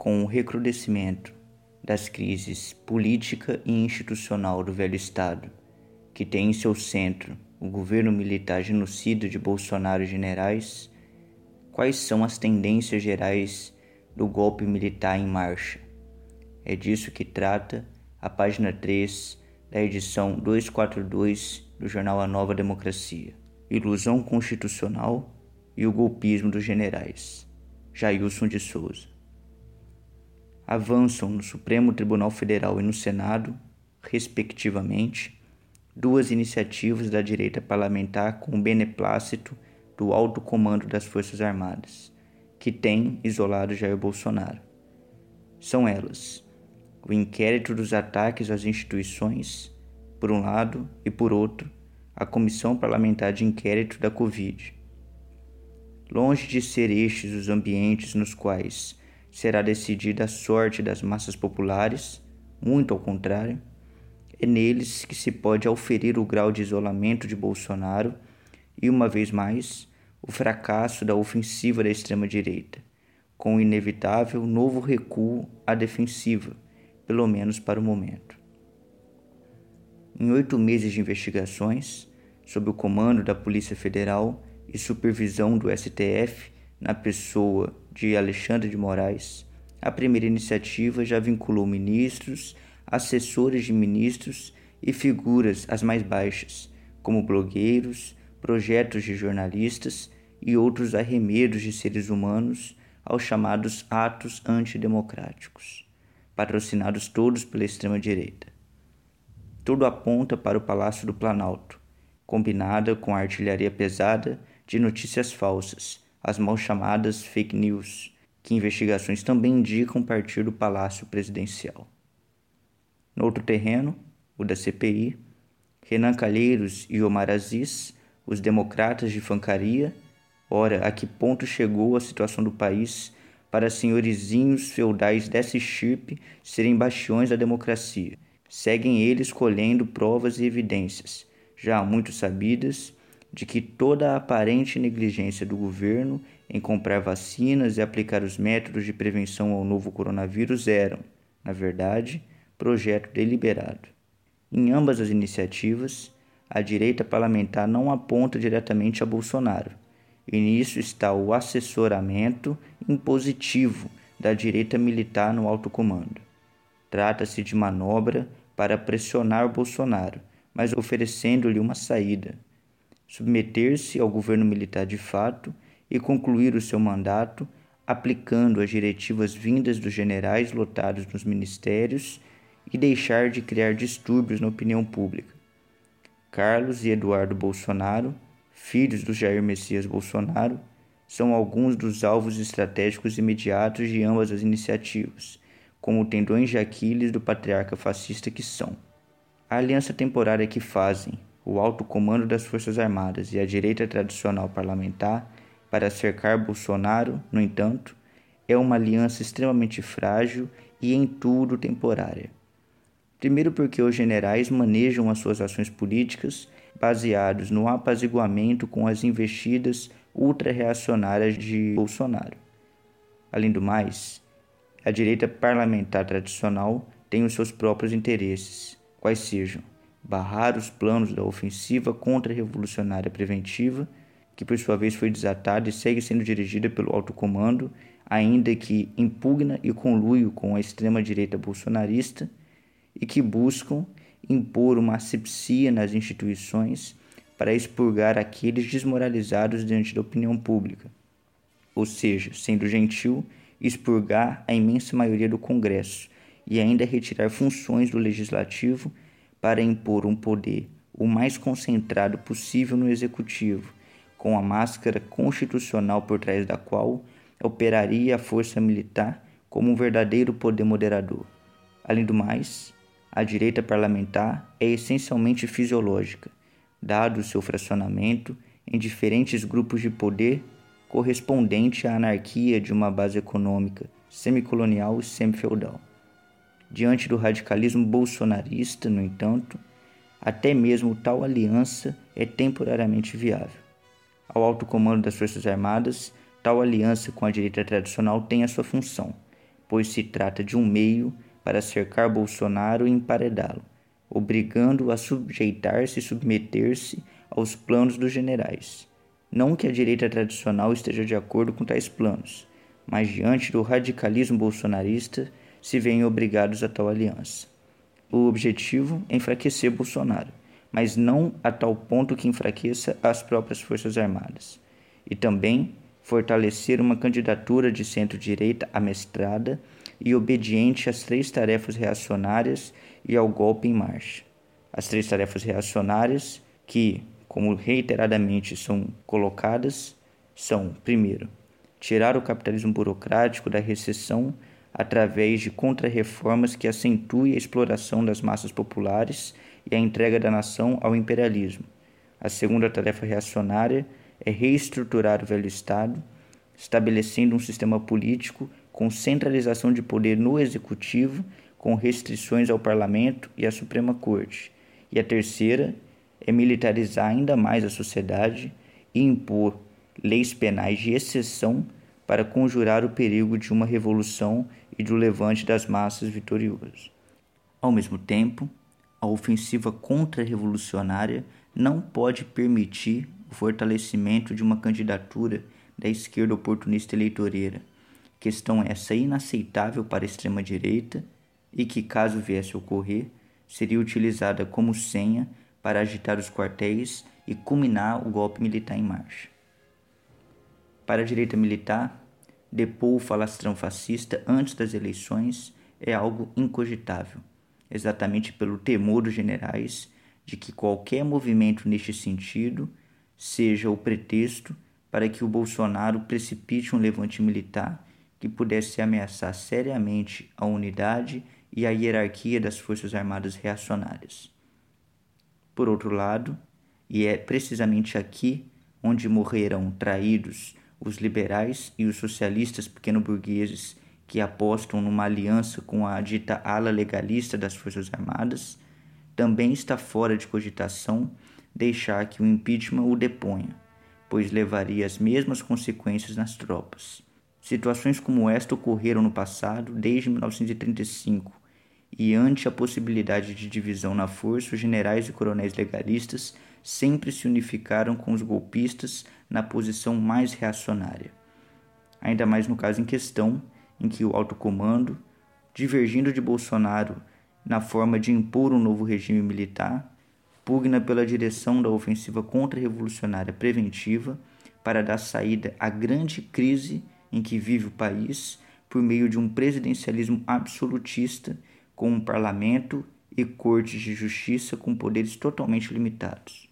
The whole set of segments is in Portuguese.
com o recrudescimento das crises política e institucional do velho Estado, que tem em seu centro o governo militar genocida de Bolsonaro e generais, quais são as tendências gerais do golpe militar em marcha? É disso que trata a página 3 da edição 242 do jornal A Nova Democracia. Ilusão constitucional e o golpismo dos generais. Jailson de Souza avançam no Supremo Tribunal Federal e no Senado, respectivamente, duas iniciativas da direita parlamentar com o beneplácito do alto comando das Forças Armadas, que tem isolado Jair Bolsonaro. São elas: o inquérito dos ataques às instituições, por um lado, e por outro, a Comissão Parlamentar de Inquérito da Covid. Longe de ser estes os ambientes nos quais será decidida a sorte das massas populares, muito ao contrário, é neles que se pode auferir o grau de isolamento de Bolsonaro e, uma vez mais, o fracasso da ofensiva da extrema-direita, com o inevitável novo recuo à defensiva, pelo menos para o momento. Em oito meses de investigações, sob o comando da Polícia Federal e supervisão do STF, na pessoa de Alexandre de Moraes, a primeira iniciativa já vinculou ministros, assessores de ministros e figuras as mais baixas, como blogueiros, projetos de jornalistas e outros arremedos de seres humanos aos chamados atos antidemocráticos, patrocinados todos pela extrema-direita. Tudo aponta para o Palácio do Planalto, combinada com a artilharia pesada de notícias falsas as mal chamadas fake news, que investigações também indicam partir do Palácio Presidencial. No outro terreno, o da CPI, Renan Calheiros e Omar Aziz, os democratas de fancaria, ora, a que ponto chegou a situação do país para senhorizinhos feudais dessa estirpe serem bastiões da democracia? Seguem eles colhendo provas e evidências, já muito sabidas, de que toda a aparente negligência do governo em comprar vacinas e aplicar os métodos de prevenção ao novo coronavírus eram, na verdade, projeto deliberado. Em ambas as iniciativas, a direita parlamentar não aponta diretamente a Bolsonaro, e nisso está o assessoramento impositivo da direita militar no alto comando. Trata-se de manobra para pressionar Bolsonaro, mas oferecendo-lhe uma saída, submeter-se ao governo militar de fato e concluir o seu mandato aplicando as diretivas vindas dos generais lotados nos ministérios e deixar de criar distúrbios na opinião pública. Carlos e Eduardo Bolsonaro, filhos do Jair Messias Bolsonaro, são alguns dos alvos estratégicos imediatos de ambas as iniciativas, como tendões de Aquiles do patriarca fascista que são. A aliança temporária que fazem, o alto comando das Forças Armadas e a direita tradicional parlamentar para cercar Bolsonaro, no entanto, é uma aliança extremamente frágil e em tudo temporária. Primeiro, porque os generais manejam as suas ações políticas baseados no apaziguamento com as investidas ultra-reacionárias de Bolsonaro. Além do mais, a direita parlamentar tradicional tem os seus próprios interesses, quais sejam barrar os planos da ofensiva contra-revolucionária preventiva, que por sua vez foi desatada e segue sendo dirigida pelo alto comando, ainda que impugna e conluio com a extrema-direita bolsonarista e que buscam impor uma asepsia nas instituições para expurgar aqueles desmoralizados diante da opinião pública, ou seja, sendo gentil, expurgar a imensa maioria do Congresso e ainda retirar funções do legislativo para impor um poder o mais concentrado possível no executivo, com a máscara constitucional por trás da qual operaria a força militar como um verdadeiro poder moderador. Além do mais, a direita parlamentar é essencialmente fisiológica, dado seu fracionamento em diferentes grupos de poder correspondente à anarquia de uma base econômica semicolonial e semifeudal. Diante do radicalismo bolsonarista, no entanto, até mesmo tal aliança é temporariamente viável. Ao alto comando das Forças Armadas, tal aliança com a direita tradicional tem a sua função, pois se trata de um meio para cercar Bolsonaro e emparedá-lo, obrigando-o a sujeitar-se e submeter-se aos planos dos generais. Não que a direita tradicional esteja de acordo com tais planos, mas diante do radicalismo bolsonarista se veem obrigados a tal aliança. O objetivo é enfraquecer Bolsonaro, mas não a tal ponto que enfraqueça as próprias Forças Armadas, e também fortalecer uma candidatura de centro-direita amestrada e obediente às três tarefas reacionárias e ao golpe em marcha. As três tarefas reacionárias, que, como reiteradamente são colocadas, são: primeiro, tirar o capitalismo burocrático da recessão através de contrarreformas que acentuem a exploração das massas populares e a entrega da nação ao imperialismo. A segunda tarefa reacionária é reestruturar o velho Estado, estabelecendo um sistema político com centralização de poder no executivo, com restrições ao parlamento e à Suprema Corte. E a terceira é militarizar ainda mais a sociedade e impor leis penais de exceção para conjurar o perigo de uma revolução e do levante das massas vitorioso. Ao mesmo tempo, a ofensiva contra-revolucionária não pode permitir o fortalecimento de uma candidatura da esquerda oportunista eleitoreira, questão essa inaceitável para a extrema-direita e que, caso viesse a ocorrer, seria utilizada como senha para agitar os quartéis e culminar o golpe militar em marcha. Para a direita militar, depor o falastrão fascista antes das eleições é algo incogitável, exatamente pelo temor dos generais de que qualquer movimento neste sentido seja o pretexto para que o Bolsonaro precipite um levante militar que pudesse ameaçar seriamente a unidade e a hierarquia das Forças Armadas reacionárias. Por outro lado, e é precisamente aqui onde morrerão traídos os liberais e os socialistas pequeno-burgueses que apostam numa aliança com a dita ala legalista das Forças Armadas, também está fora de cogitação deixar que o impeachment o deponha, pois levaria as mesmas consequências nas tropas. Situações como esta ocorreram no passado, desde 1935, e ante a possibilidade de divisão na força, os generais e coronéis legalistas sempre se unificaram com os golpistas na posição mais reacionária. Ainda mais no caso em questão, em que o alto comando, divergindo de Bolsonaro na forma de impor um novo regime militar, pugna pela direção da ofensiva contra-revolucionária preventiva para dar saída à grande crise em que vive o país por meio de um presidencialismo absolutista com um parlamento e cortes de justiça com poderes totalmente limitados.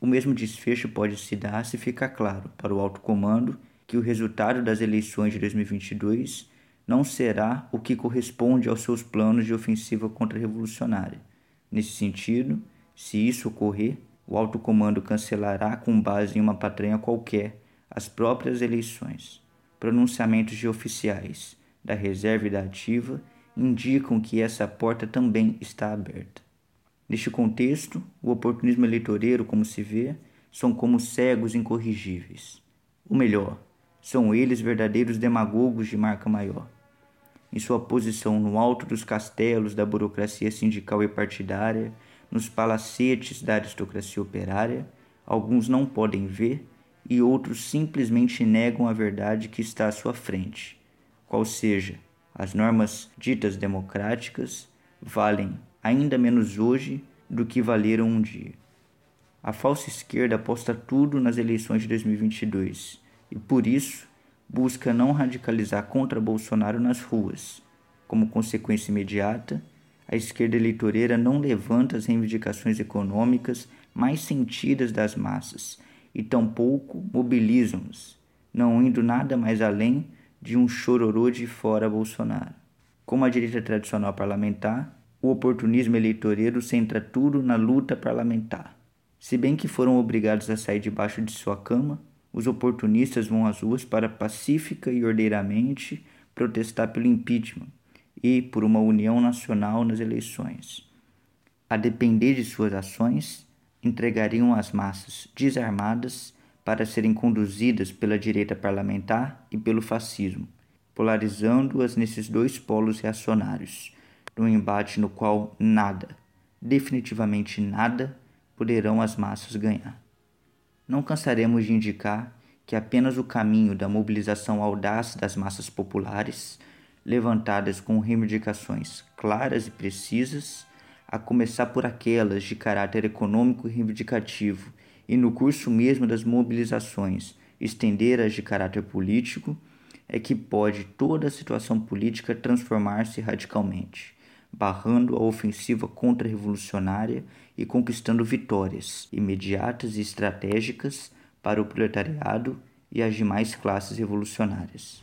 O mesmo desfecho pode se dar se ficar claro para o alto comando que o resultado das eleições de 2022 não será o que corresponde aos seus planos de ofensiva contra-revolucionária. Nesse sentido, se isso ocorrer, o alto comando cancelará com base em uma patranha qualquer as próprias eleições pronunciamentos de oficiais da reserva e da ativa indicam que essa porta também está aberta. Neste contexto, o oportunismo eleitoreiro, como se vê, são como cegos incorrigíveis. Ou melhor, são eles verdadeiros demagogos de marca maior. Em sua posição no alto dos castelos da burocracia sindical e partidária, nos palacetes da aristocracia operária, alguns não podem ver e outros simplesmente negam a verdade que está à sua frente, qual seja, as normas ditas democráticas valem ainda menos hoje do que valeram um dia. A falsa esquerda aposta tudo nas eleições de 2022 e, por isso, busca não radicalizar contra Bolsonaro nas ruas. Como consequência imediata, a esquerda eleitoreira não levanta as reivindicações econômicas mais sentidas das massas e tampouco mobilizam-nos, não indo nada mais além de um chororô de fora Bolsonaro. Como a direita tradicional parlamentar, o oportunismo eleitoreiro centra tudo na luta parlamentar. Se bem que foram obrigados a sair debaixo de sua cama, os oportunistas vão às ruas para pacífica e ordeiramente protestar pelo impeachment e por uma união nacional nas eleições. A depender de suas ações, entregariam as massas desarmadas para serem conduzidas pela direita parlamentar e pelo fascismo, polarizando-as nesses dois polos reacionários, num embate no qual nada, definitivamente nada, poderão as massas ganhar. Não cansaremos de indicar que apenas o caminho da mobilização audaz das massas populares, levantadas com reivindicações claras e precisas, a começar por aquelas de caráter econômico e reivindicativo, e no curso mesmo das mobilizações, estender as de caráter político, é que pode toda a situação política transformar-se radicalmente barrando a ofensiva contra-revolucionária e conquistando vitórias imediatas e estratégicas para o proletariado e as demais classes revolucionárias.